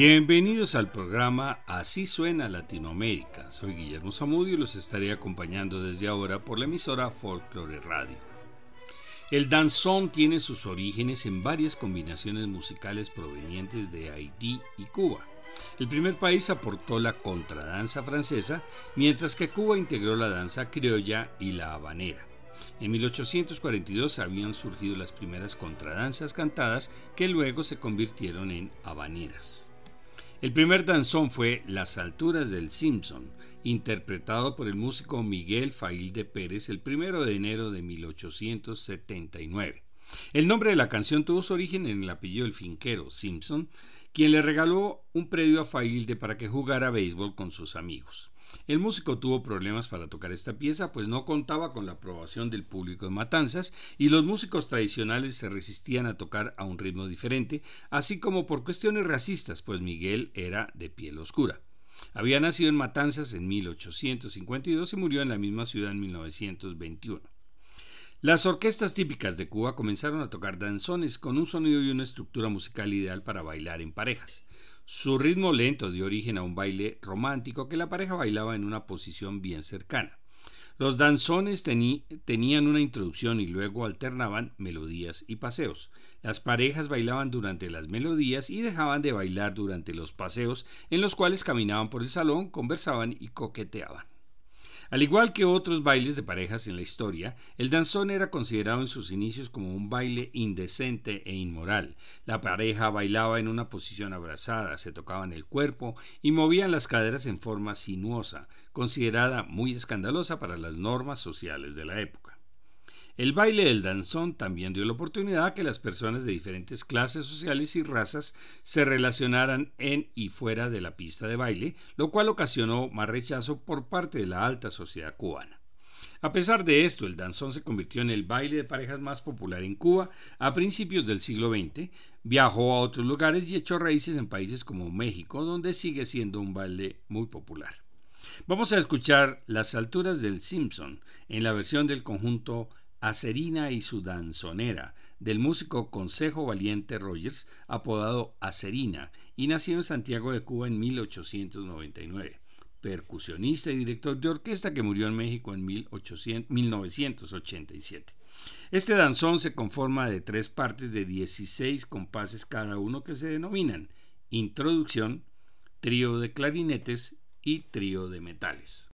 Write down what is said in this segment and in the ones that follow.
Bienvenidos al programa Así suena Latinoamérica. Soy Guillermo Zamudio y los estaré acompañando desde ahora por la emisora Folklore Radio. El danzón tiene sus orígenes en varias combinaciones musicales provenientes de Haití y Cuba. El primer país aportó la contradanza francesa, mientras que Cuba integró la danza criolla y la habanera. En 1842 habían surgido las primeras contradanzas cantadas que luego se convirtieron en habaneras. El primer danzón fue Las alturas del Simpson, interpretado por el músico Miguel Fail de Pérez el 1 de enero de 1879. El nombre de la canción tuvo su origen en el apellido del finquero Simpson, quien le regaló un predio a Failde para que jugara béisbol con sus amigos. El músico tuvo problemas para tocar esta pieza, pues no contaba con la aprobación del público de Matanzas y los músicos tradicionales se resistían a tocar a un ritmo diferente, así como por cuestiones racistas, pues Miguel era de piel oscura. Había nacido en Matanzas en 1852 y murió en la misma ciudad en 1921. Las orquestas típicas de Cuba comenzaron a tocar danzones con un sonido y una estructura musical ideal para bailar en parejas. Su ritmo lento dio origen a un baile romántico que la pareja bailaba en una posición bien cercana. Los danzones tenían una introducción y luego alternaban melodías y paseos. Las parejas bailaban durante las melodías y dejaban de bailar durante los paseos en los cuales caminaban por el salón, conversaban y coqueteaban. Al igual que otros bailes de parejas en la historia, el danzón era considerado en sus inicios como un baile indecente e inmoral. La pareja bailaba en una posición abrazada, se tocaban el cuerpo y movían las caderas en forma sinuosa, considerada muy escandalosa para las normas sociales de la época. El baile del danzón también dio la oportunidad a que las personas de diferentes clases sociales y razas se relacionaran en y fuera de la pista de baile, lo cual ocasionó más rechazo por parte de la alta sociedad cubana. A pesar de esto, el danzón se convirtió en el baile de parejas más popular en Cuba a principios del siglo XX, viajó a otros lugares y echó raíces en países como México, donde sigue siendo un baile muy popular. Vamos a escuchar Las alturas del Simpson en la versión del conjunto Acerina y su danzonera, del músico Consejo Valiente Rogers, apodado Acerina, y nació en Santiago de Cuba en 1899. Percusionista y director de orquesta que murió en México en 1987. Este danzón se conforma de tres partes de 16 compases cada uno que se denominan introducción, trío de clarinetes y trío de metales.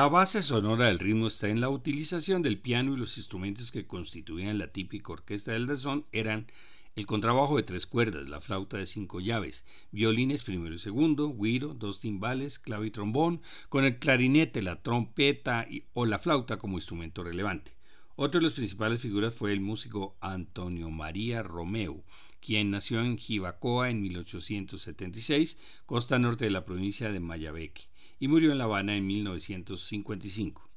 La base sonora del ritmo está en la utilización del piano y los instrumentos que constituían la típica orquesta del danzón eran el contrabajo de tres cuerdas, la flauta de cinco llaves, violines primero y segundo, guiro, dos timbales, clave y trombón, con el clarinete, la trompeta o la flauta como instrumento relevante. Otro de las principales figuras fue el músico Antonio María Romeo, quien nació en Jibacoa en 1876, costa norte de la provincia de Mayabeque y murió en La Habana en 1955.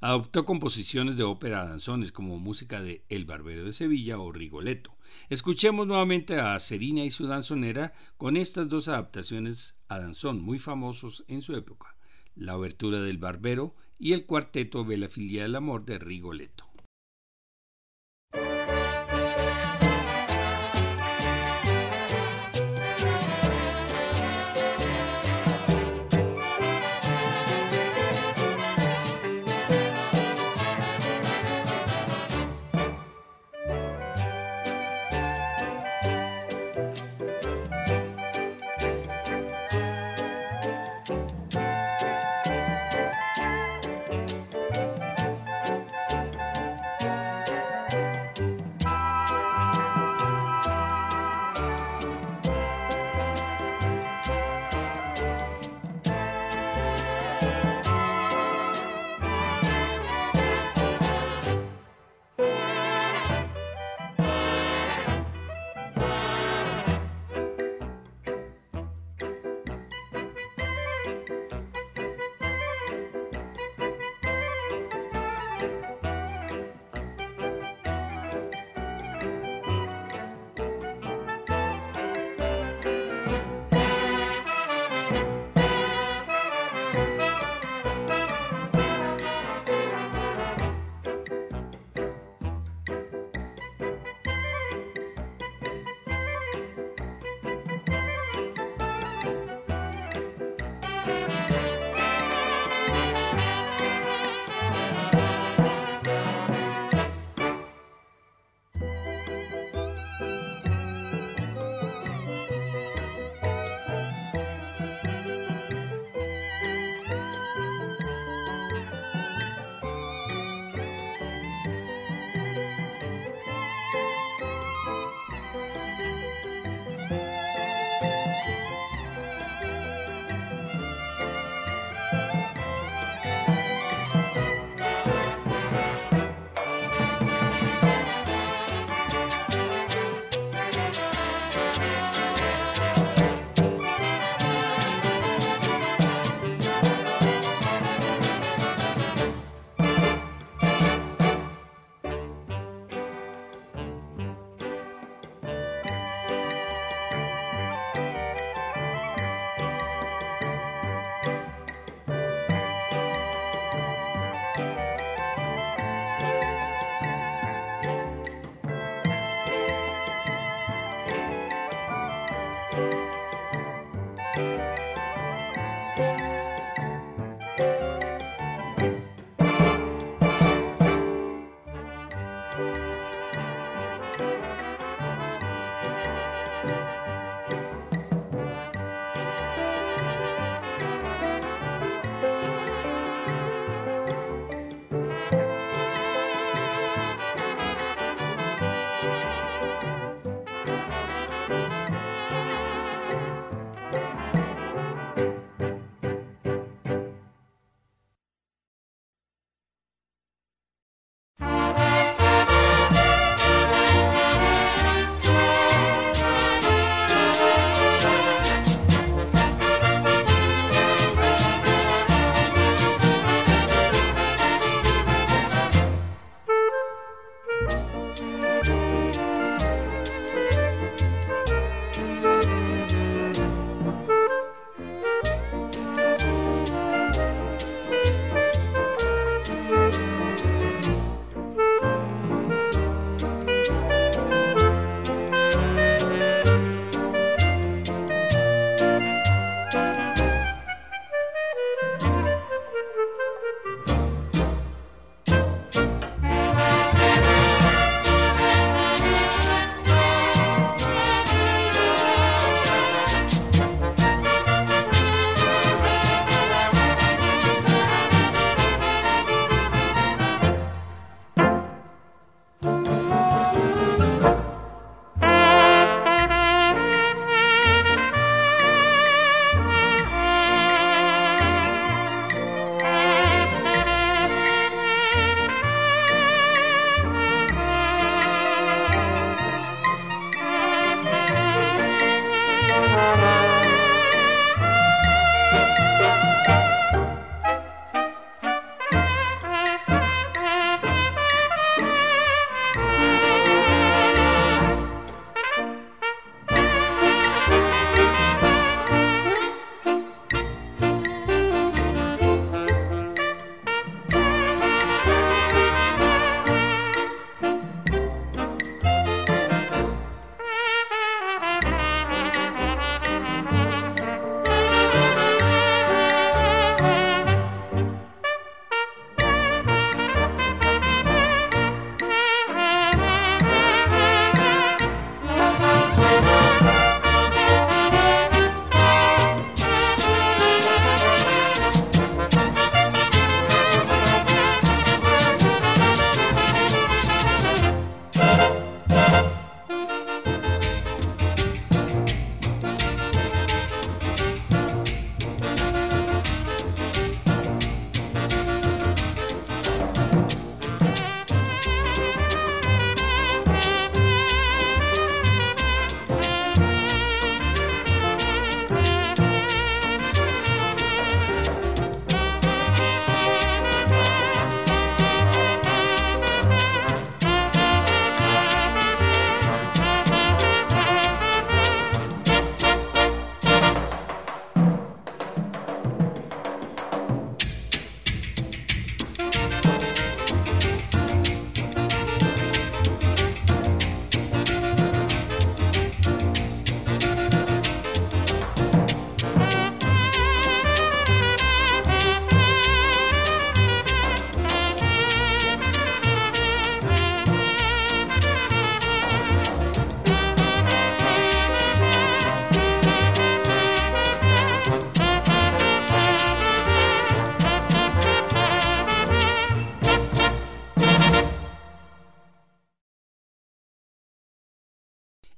Adoptó composiciones de ópera danzones como música de El Barbero de Sevilla o Rigoletto. Escuchemos nuevamente a Serina y su danzonera con estas dos adaptaciones a danzón muy famosos en su época, la obertura del Barbero y el cuarteto de la filia del amor de Rigoletto.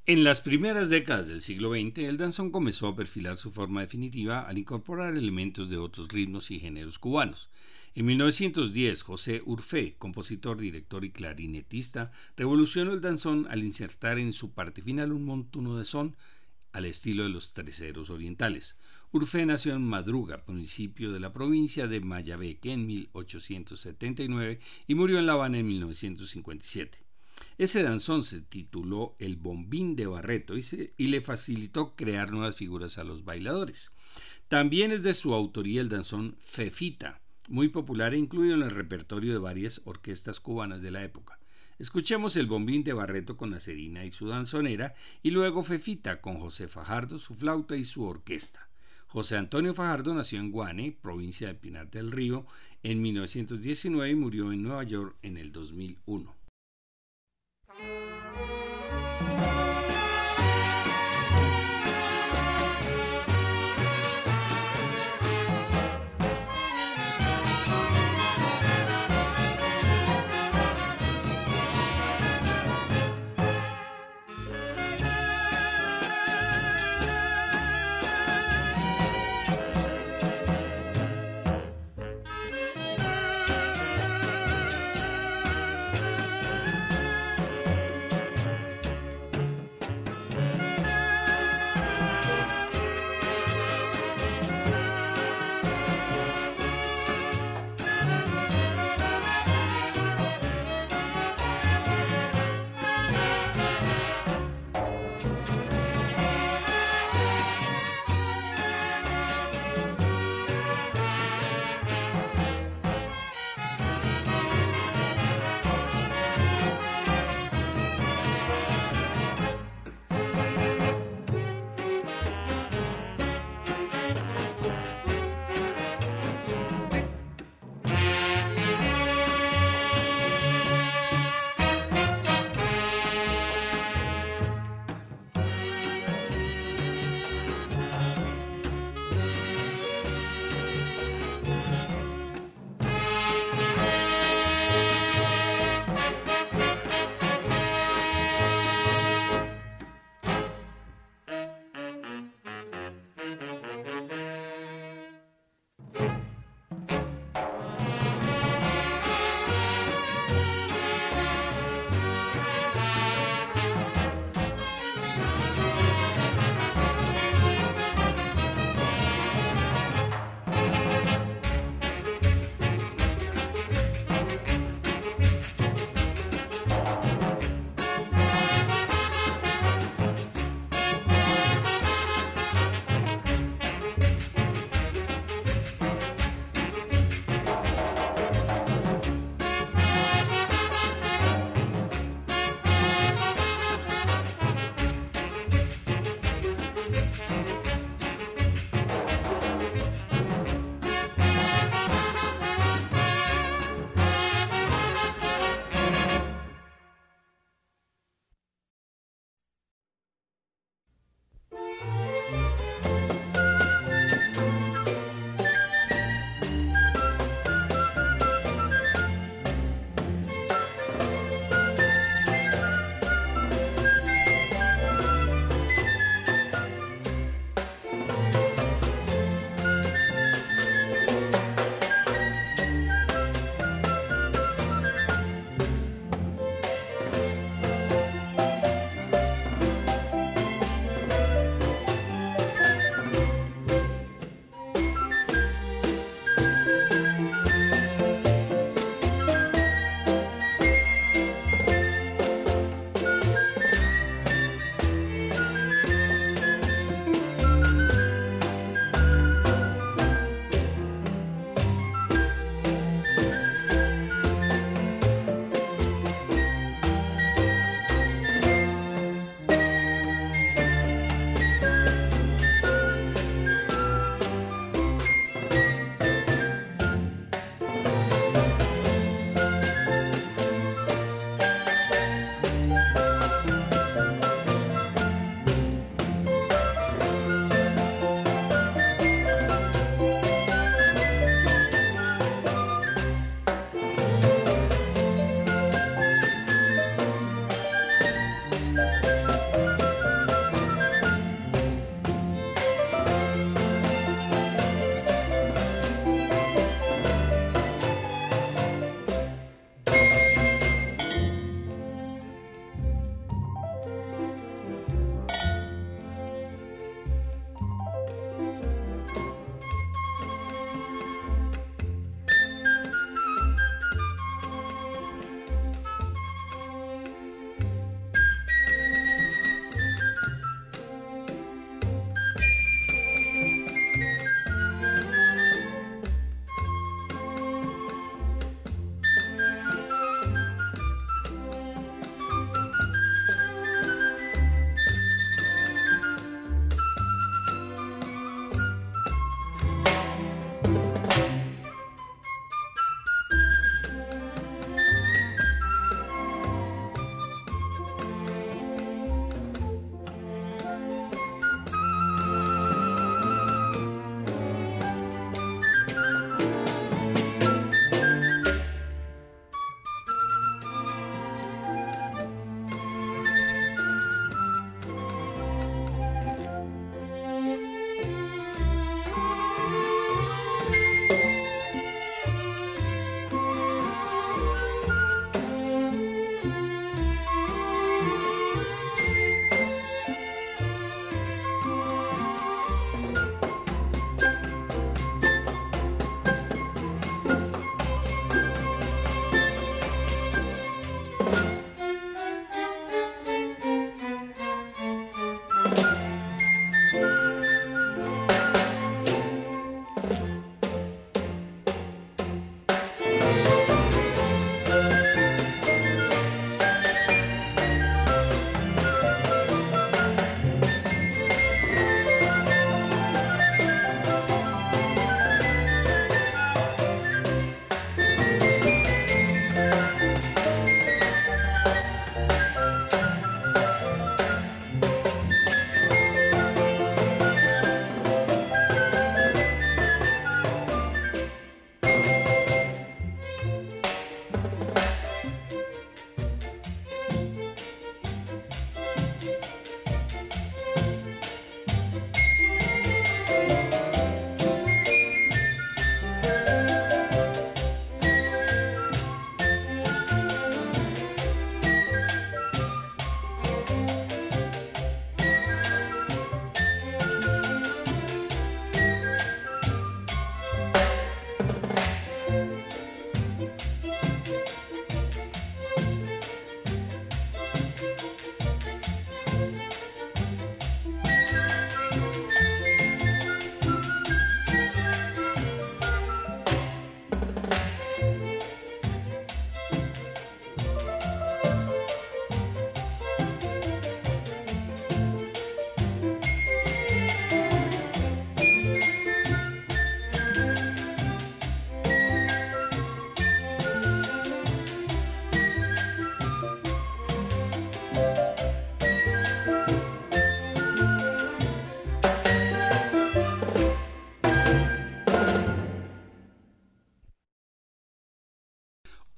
En las primeras décadas del siglo XX, el danzón comenzó a perfilar su forma definitiva al incorporar elementos de otros ritmos y géneros cubanos. En 1910, José Urfé, compositor, director y clarinetista, revolucionó el danzón al insertar en su parte final un montuno de son al estilo de los terceros orientales. Urfé nació en Madruga, municipio de la provincia de Mayabeque, en 1879 y murió en La Habana en 1957. Ese danzón se tituló El Bombín de Barreto y, le facilitó crear nuevas figuras a los bailadores. También es de su autoría el danzón Fefita, muy popular e incluido en el repertorio de varias orquestas cubanas de la época. Escuchemos el bombín de Barreto con la y su danzonera y luego Fefita con José Fajardo, su flauta y su orquesta. José Antonio Fajardo nació en Guane, provincia de Pinar del Río, en 1919 y murió en Nueva York en el 2001. Música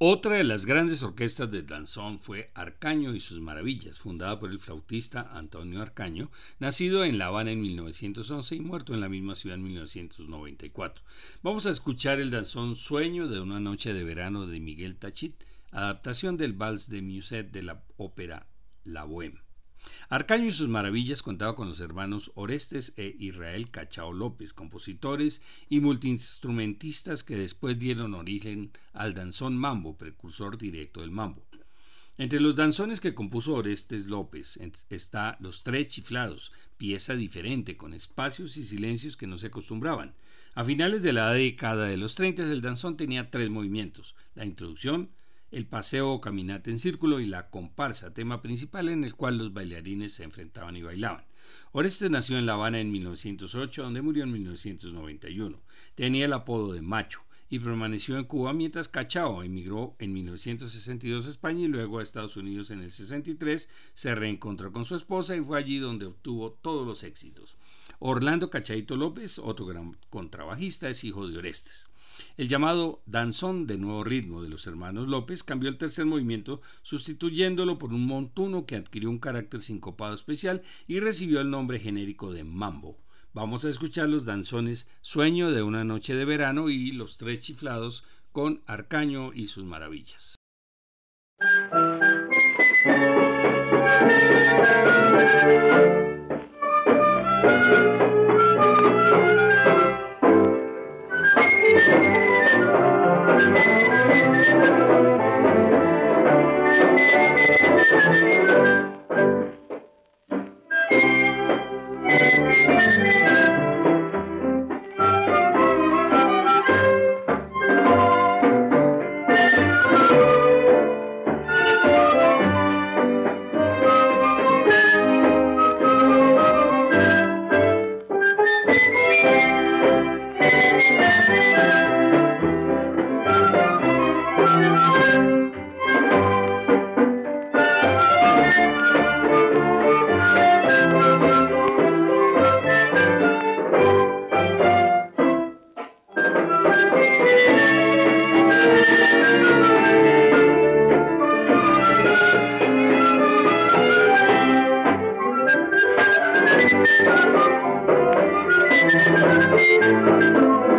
Otra de las grandes orquestas del danzón fue Arcaño y sus Maravillas, fundada por el flautista Antonio Arcaño, nacido en La Habana en 1911 y muerto en la misma ciudad en 1994. Vamos a escuchar el danzón Sueño de una noche de verano de Miguel Tachit, adaptación del vals de Musette de la ópera La Bohème. Arcaño y sus maravillas contaba con los hermanos Orestes e Israel Cachao López, compositores y multiinstrumentistas que después dieron origen al danzón mambo, precursor directo del mambo. Entre los danzones que compuso Orestes López está Los Tres Chiflados, pieza diferente, con espacios y silencios que no se acostumbraban. A finales de la década de los 30 el danzón tenía tres movimientos, la introducción, el paseo o caminata en círculo y la comparsa, tema principal en el cual los bailarines se enfrentaban y bailaban. Orestes nació en La Habana en 1908, donde murió en 1991. Tenía el apodo de Macho y permaneció en Cuba mientras Cachao emigró en 1962 a España y luego a Estados Unidos en el 63, se reencontró con su esposa y fue allí donde obtuvo todos los éxitos. Orlando Cachaito López, otro gran contrabajista, es hijo de Orestes. El llamado danzón de nuevo ritmo de los hermanos López cambió el tercer movimiento sustituyéndolo por un montuno que adquirió un carácter sincopado especial y recibió el nombre genérico de mambo. Vamos a escuchar los danzones Sueño de una noche de verano y Los tres chiflados con Arcaño y sus maravillas. Thank you.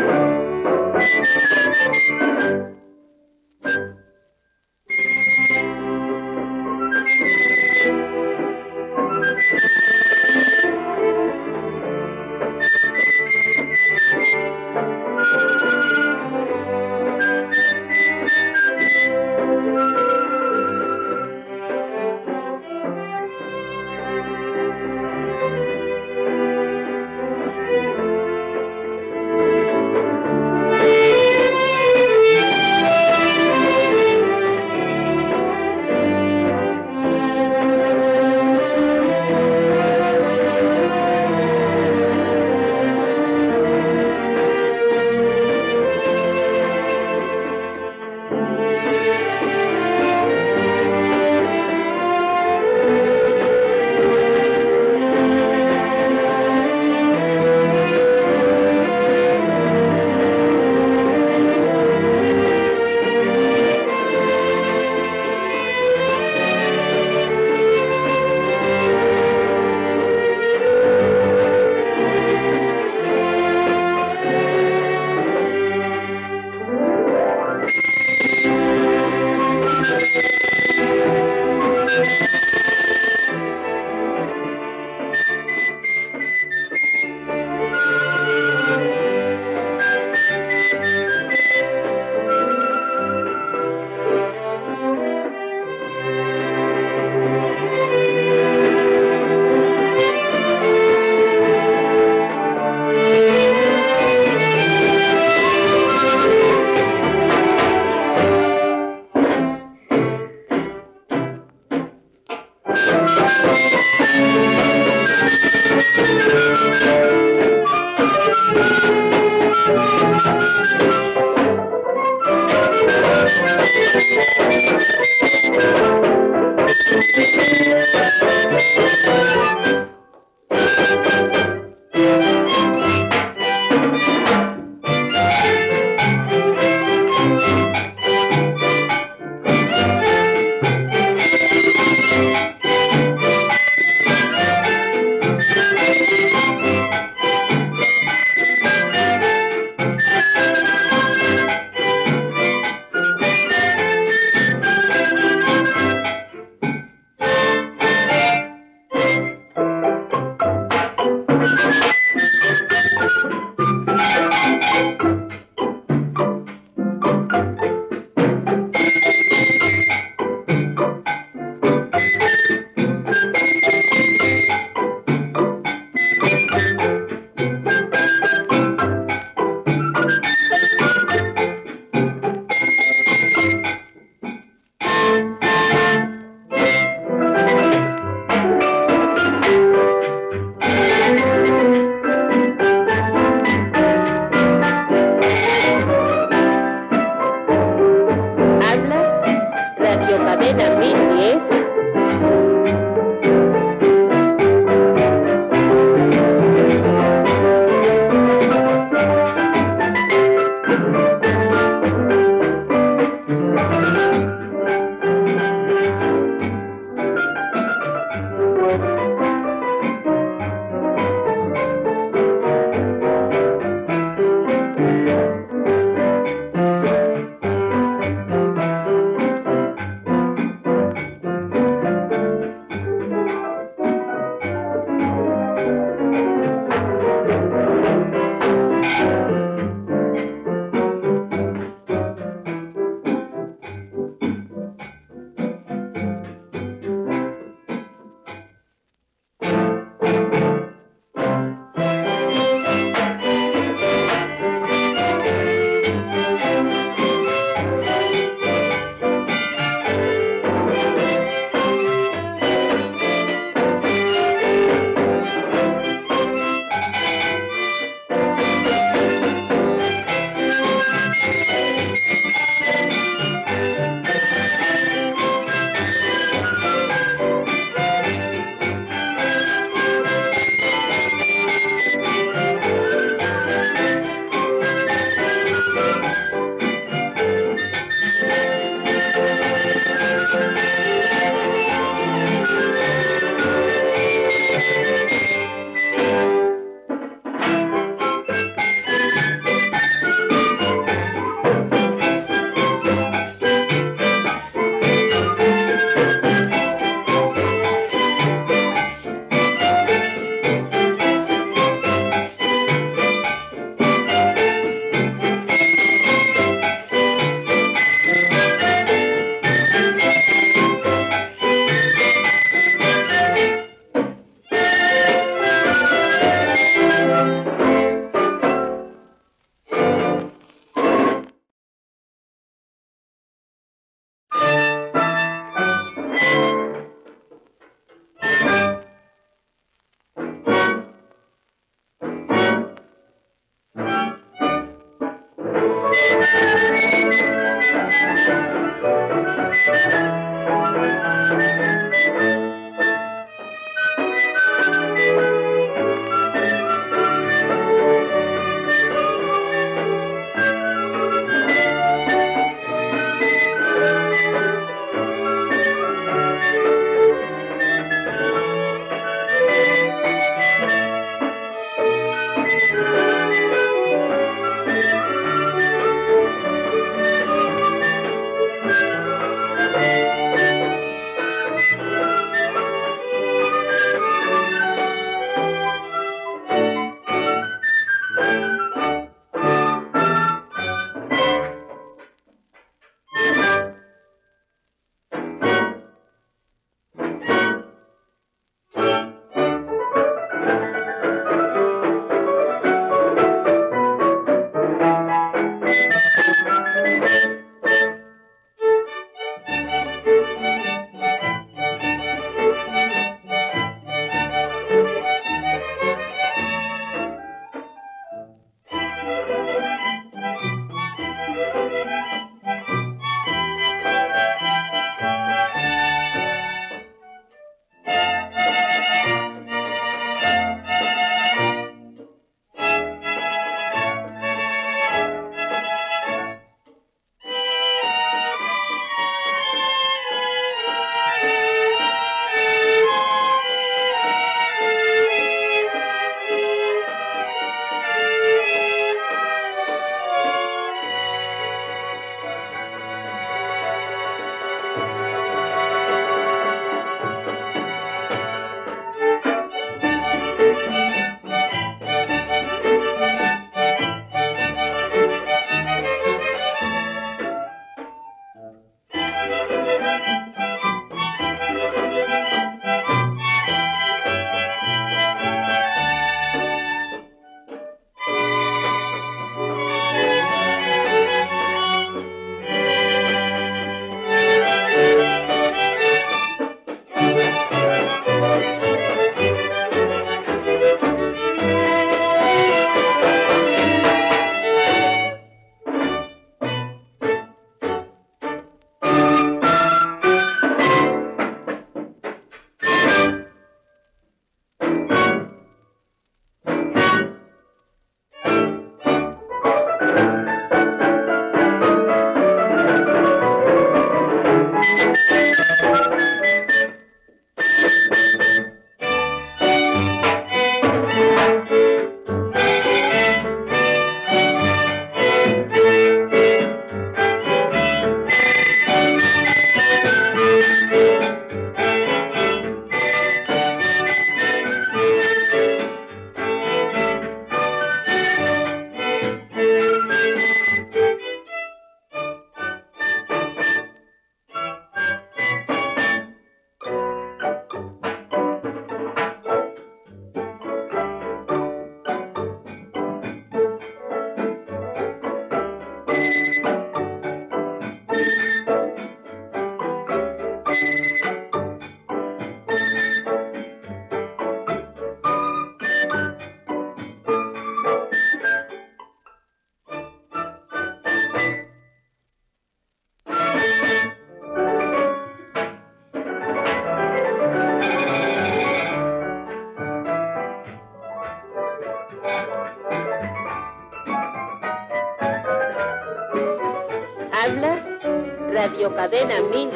cadena mini.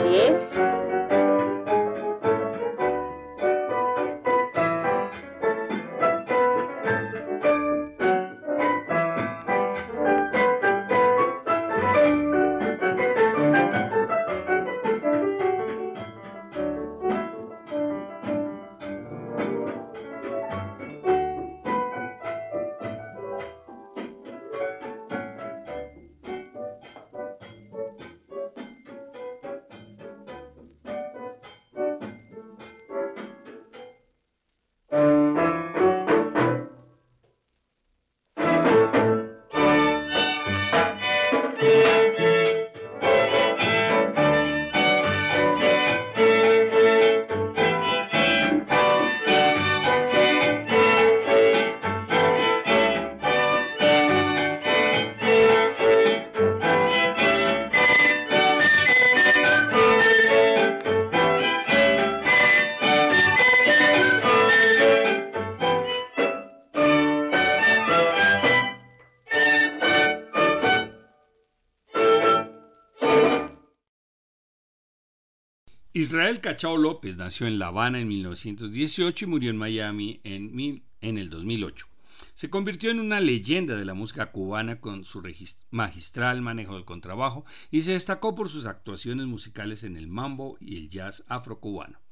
Israel Cachao López nació en La Habana en 1918 y murió en Miami en, en el 2008. Se convirtió en una leyenda de la música cubana con su magistral manejo del contrabajo y se destacó por sus actuaciones musicales en el mambo y el jazz afrocubano.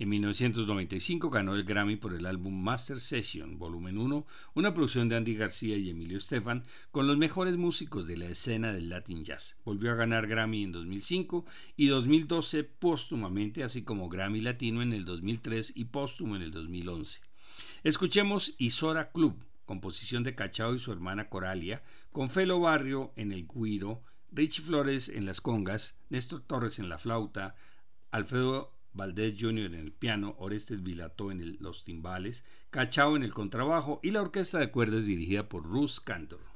En 1995 ganó el Grammy por el álbum Master Session, volumen 1, una producción de Andy García y Emilio Estefan, con los mejores músicos de la escena del Latin Jazz. Volvió a ganar Grammy en 2005 y 2012 póstumamente, así como Grammy Latino en el 2003 y póstumo en el 2011. Escuchemos Isora Club, composición de Cachao y su hermana Coralia, con Felo Barrio en el guiro, Richie Flores en las congas, Néstor Torres en la flauta, Alfredo Valdés Jr. en el piano, Orestes Vilató en los timbales, Cachao en el contrabajo y la orquesta de cuerdas dirigida por Ruth Cantor.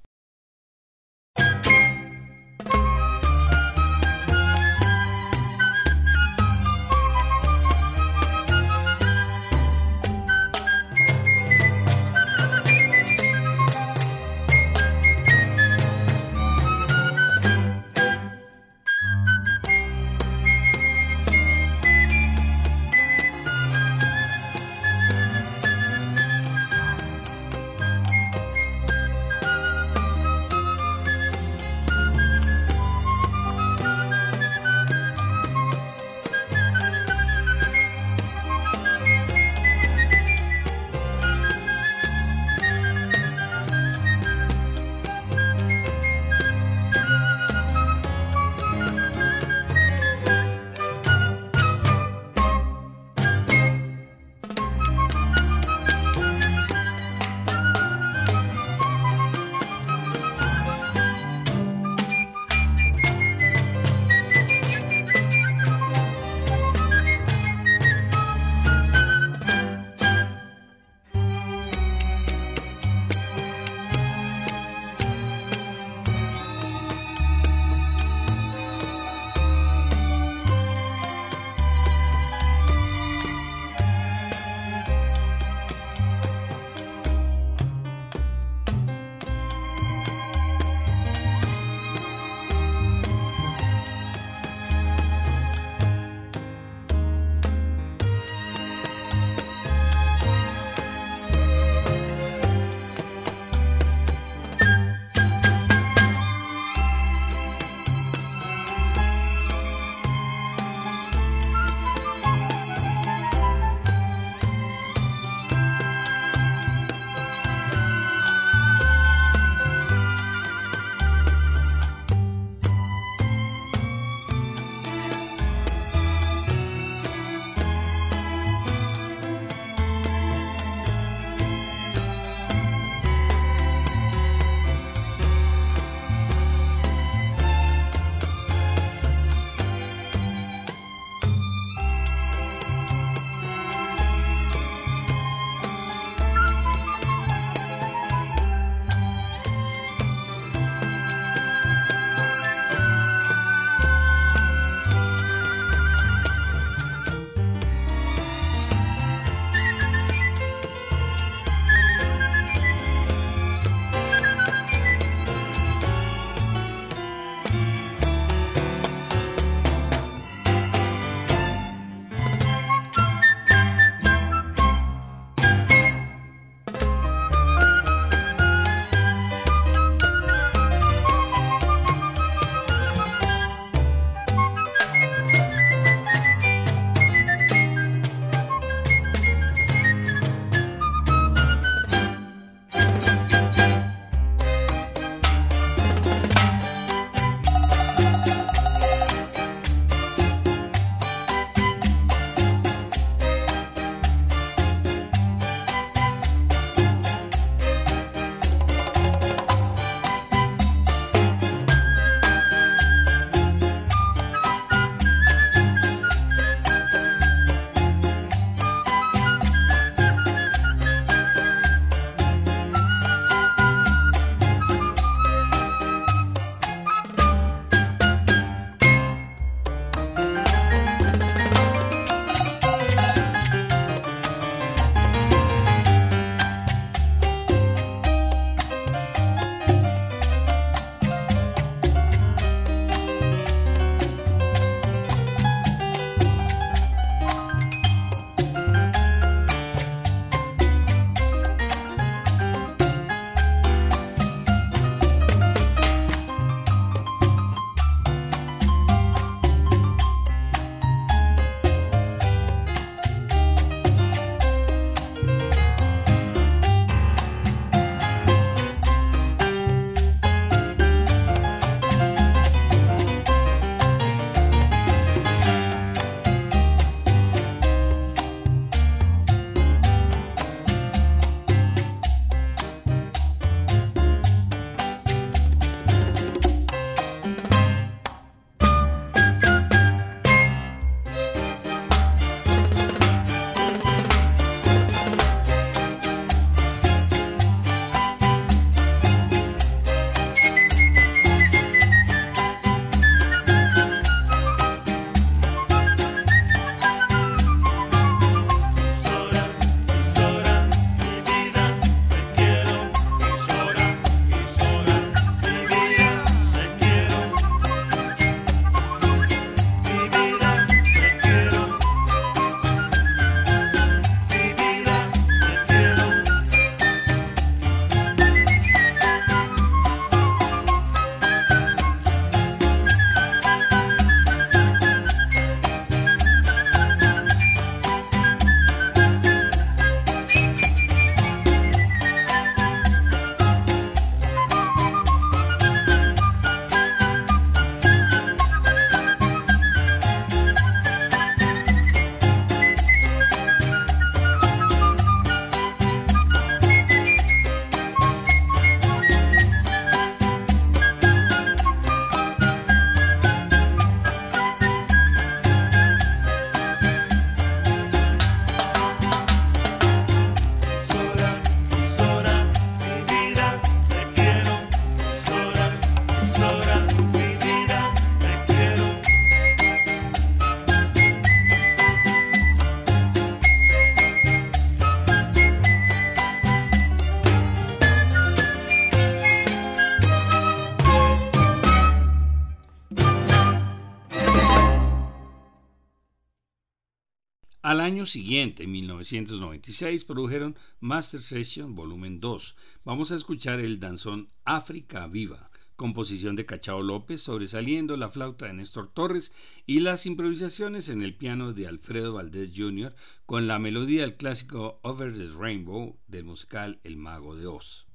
Al año siguiente, en 1996, produjeron Master Session Volumen 2. Vamos a escuchar el danzón África Viva, composición de Cachao López, sobresaliendo la flauta de Néstor Torres y las improvisaciones en el piano de Alfredo Valdés Jr. con la melodía del clásico Over the Rainbow del musical El Mago de Oz.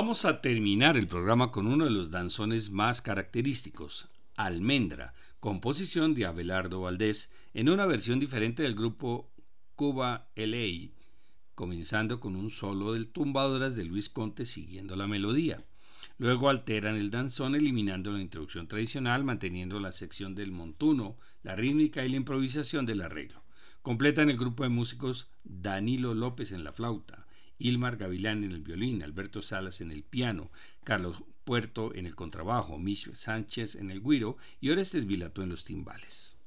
Vamos a terminar el programa con uno de los danzones más característicos, Almendra, composición de Abelardo Valdés, en una versión diferente del grupo Cuba LA, comenzando con un solo del tumbadoras de Luis Conte siguiendo la melodía. Luego alteran el danzón eliminando la introducción tradicional, manteniendo la sección del montuno, la rítmica y la improvisación del arreglo. Completan el grupo de músicos Danilo López en la flauta, Ilmar Gavilán en el violín, Alberto Salas en el piano, Carlos Puerto en el contrabajo, Mich Sánchez en el guiro y Orestes Vilato en los timbales.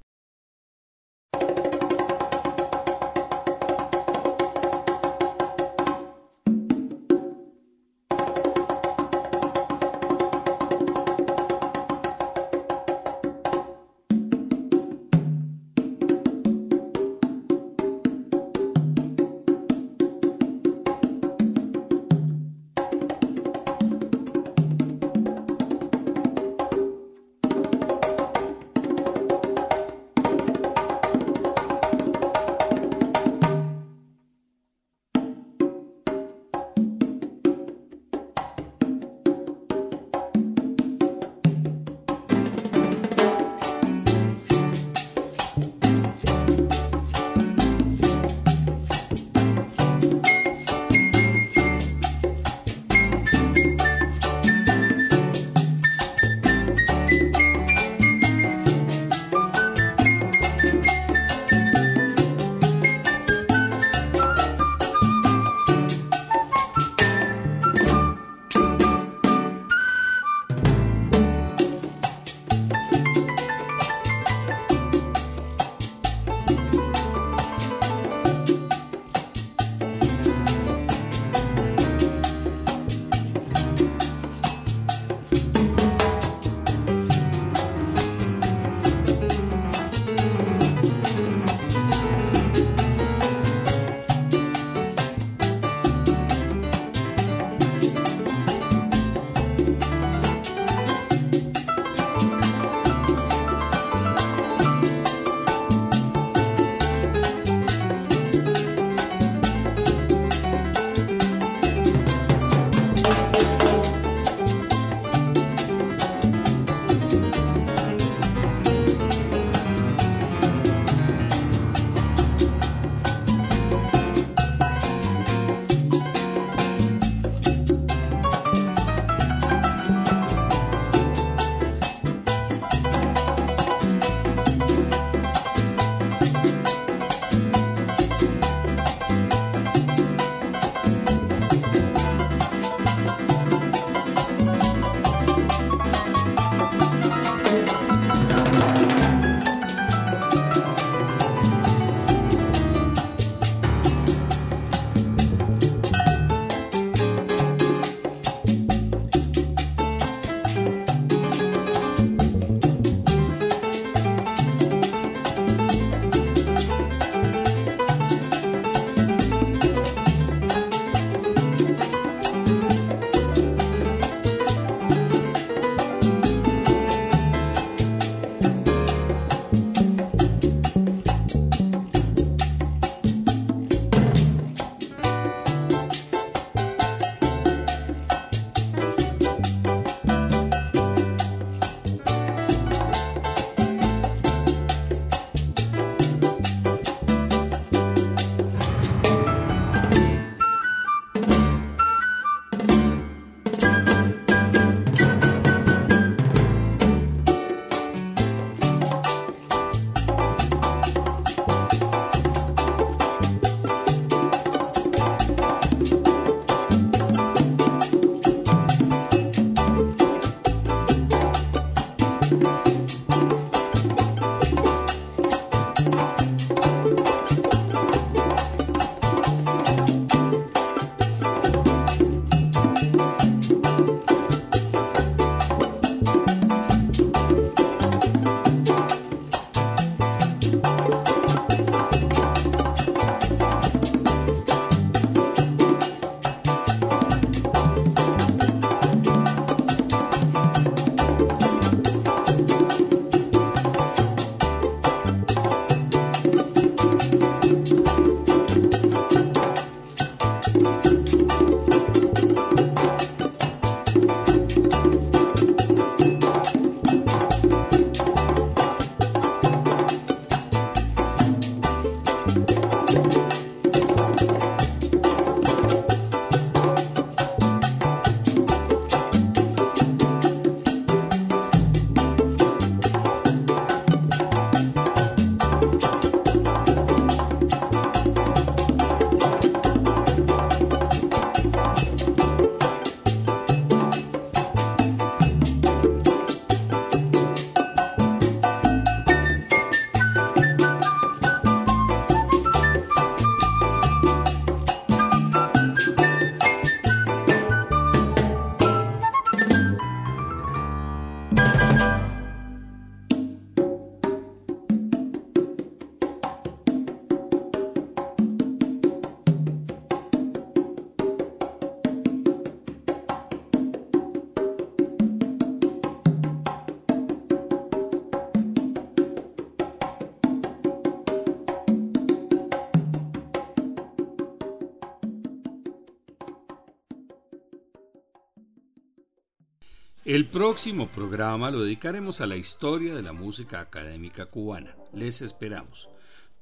El próximo programa lo dedicaremos a la historia de la música académica cubana. Les esperamos.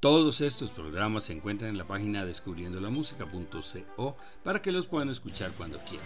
Todos estos programas se encuentran en la página descubriendolamusica.co para que los puedan escuchar cuando quieran.